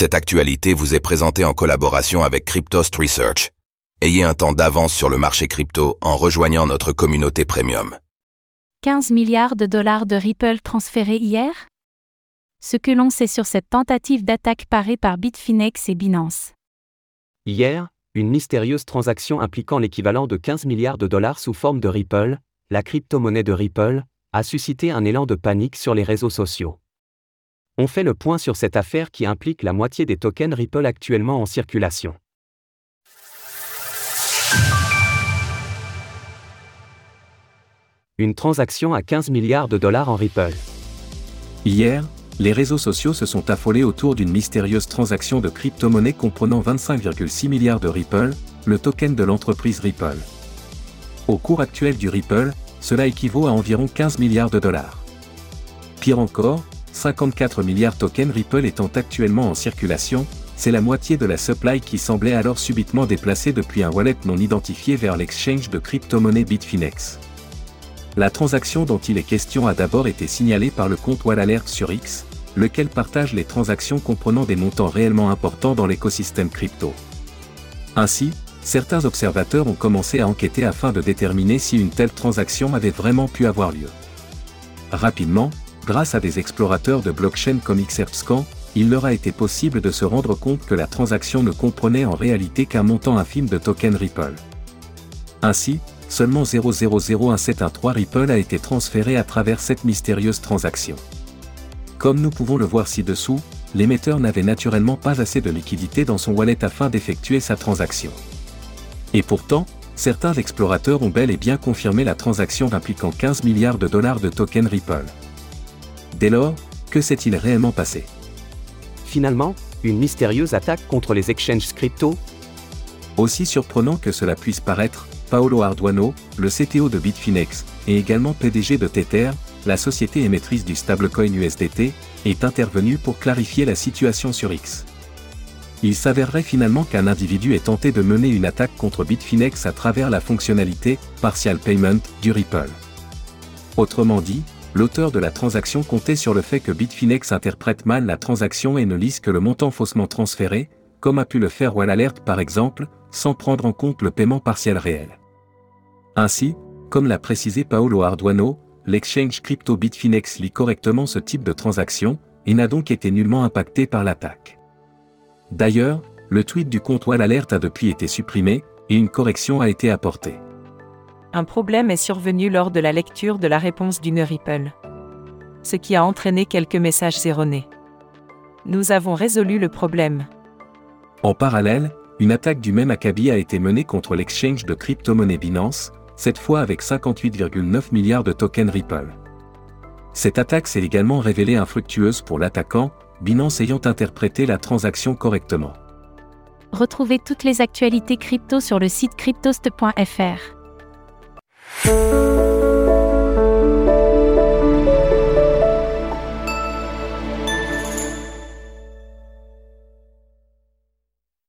Cette actualité vous est présentée en collaboration avec Cryptost Research. Ayez un temps d'avance sur le marché crypto en rejoignant notre communauté premium. 15 milliards de dollars de Ripple transférés hier? Ce que l'on sait sur cette tentative d'attaque parée par Bitfinex et Binance. Hier, une mystérieuse transaction impliquant l'équivalent de 15 milliards de dollars sous forme de Ripple, la crypto-monnaie de Ripple, a suscité un élan de panique sur les réseaux sociaux. On fait le point sur cette affaire qui implique la moitié des tokens Ripple actuellement en circulation. Une transaction à 15 milliards de dollars en Ripple. Hier, les réseaux sociaux se sont affolés autour d'une mystérieuse transaction de crypto-monnaie comprenant 25,6 milliards de Ripple, le token de l'entreprise Ripple. Au cours actuel du Ripple, cela équivaut à environ 15 milliards de dollars. Pire encore, 54 milliards tokens Ripple étant actuellement en circulation, c'est la moitié de la supply qui semblait alors subitement déplacée depuis un wallet non identifié vers l'exchange de crypto-monnaie Bitfinex. La transaction dont il est question a d'abord été signalée par le compte WallAlert sur X, lequel partage les transactions comprenant des montants réellement importants dans l'écosystème crypto. Ainsi, certains observateurs ont commencé à enquêter afin de déterminer si une telle transaction avait vraiment pu avoir lieu. Rapidement, grâce à des explorateurs de blockchain comme Xrpscan, il leur a été possible de se rendre compte que la transaction ne comprenait en réalité qu'un montant infime de tokens Ripple. Ainsi, seulement 0001713 Ripple a été transféré à travers cette mystérieuse transaction. Comme nous pouvons le voir ci-dessous, l'émetteur n'avait naturellement pas assez de liquidité dans son wallet afin d'effectuer sa transaction. Et pourtant, certains explorateurs ont bel et bien confirmé la transaction impliquant 15 milliards de dollars de tokens Ripple. Dès lors, que s'est-il réellement passé? Finalement, une mystérieuse attaque contre les exchanges crypto Aussi surprenant que cela puisse paraître, Paolo Arduano, le CTO de Bitfinex, et également PDG de Tether, la société émettrice du stablecoin USDT, est intervenu pour clarifier la situation sur X. Il s'avérerait finalement qu'un individu ait tenté de mener une attaque contre Bitfinex à travers la fonctionnalité Partial Payment du Ripple. Autrement dit, l'auteur de la transaction comptait sur le fait que Bitfinex interprète mal la transaction et ne lise que le montant faussement transféré, comme a pu le faire WallAlert par exemple, sans prendre en compte le paiement partiel réel. Ainsi, comme l'a précisé Paolo Arduano, l'exchange crypto Bitfinex lit correctement ce type de transaction, et n'a donc été nullement impacté par l'attaque. D'ailleurs, le tweet du compte WallAlert a depuis été supprimé, et une correction a été apportée. Un problème est survenu lors de la lecture de la réponse d'une Ripple. Ce qui a entraîné quelques messages erronés. Nous avons résolu le problème. En parallèle, une attaque du même acabit a été menée contre l'exchange de crypto-monnaie Binance, cette fois avec 58,9 milliards de tokens Ripple. Cette attaque s'est également révélée infructueuse pour l'attaquant, Binance ayant interprété la transaction correctement. Retrouvez toutes les actualités crypto sur le site cryptost.fr. thank you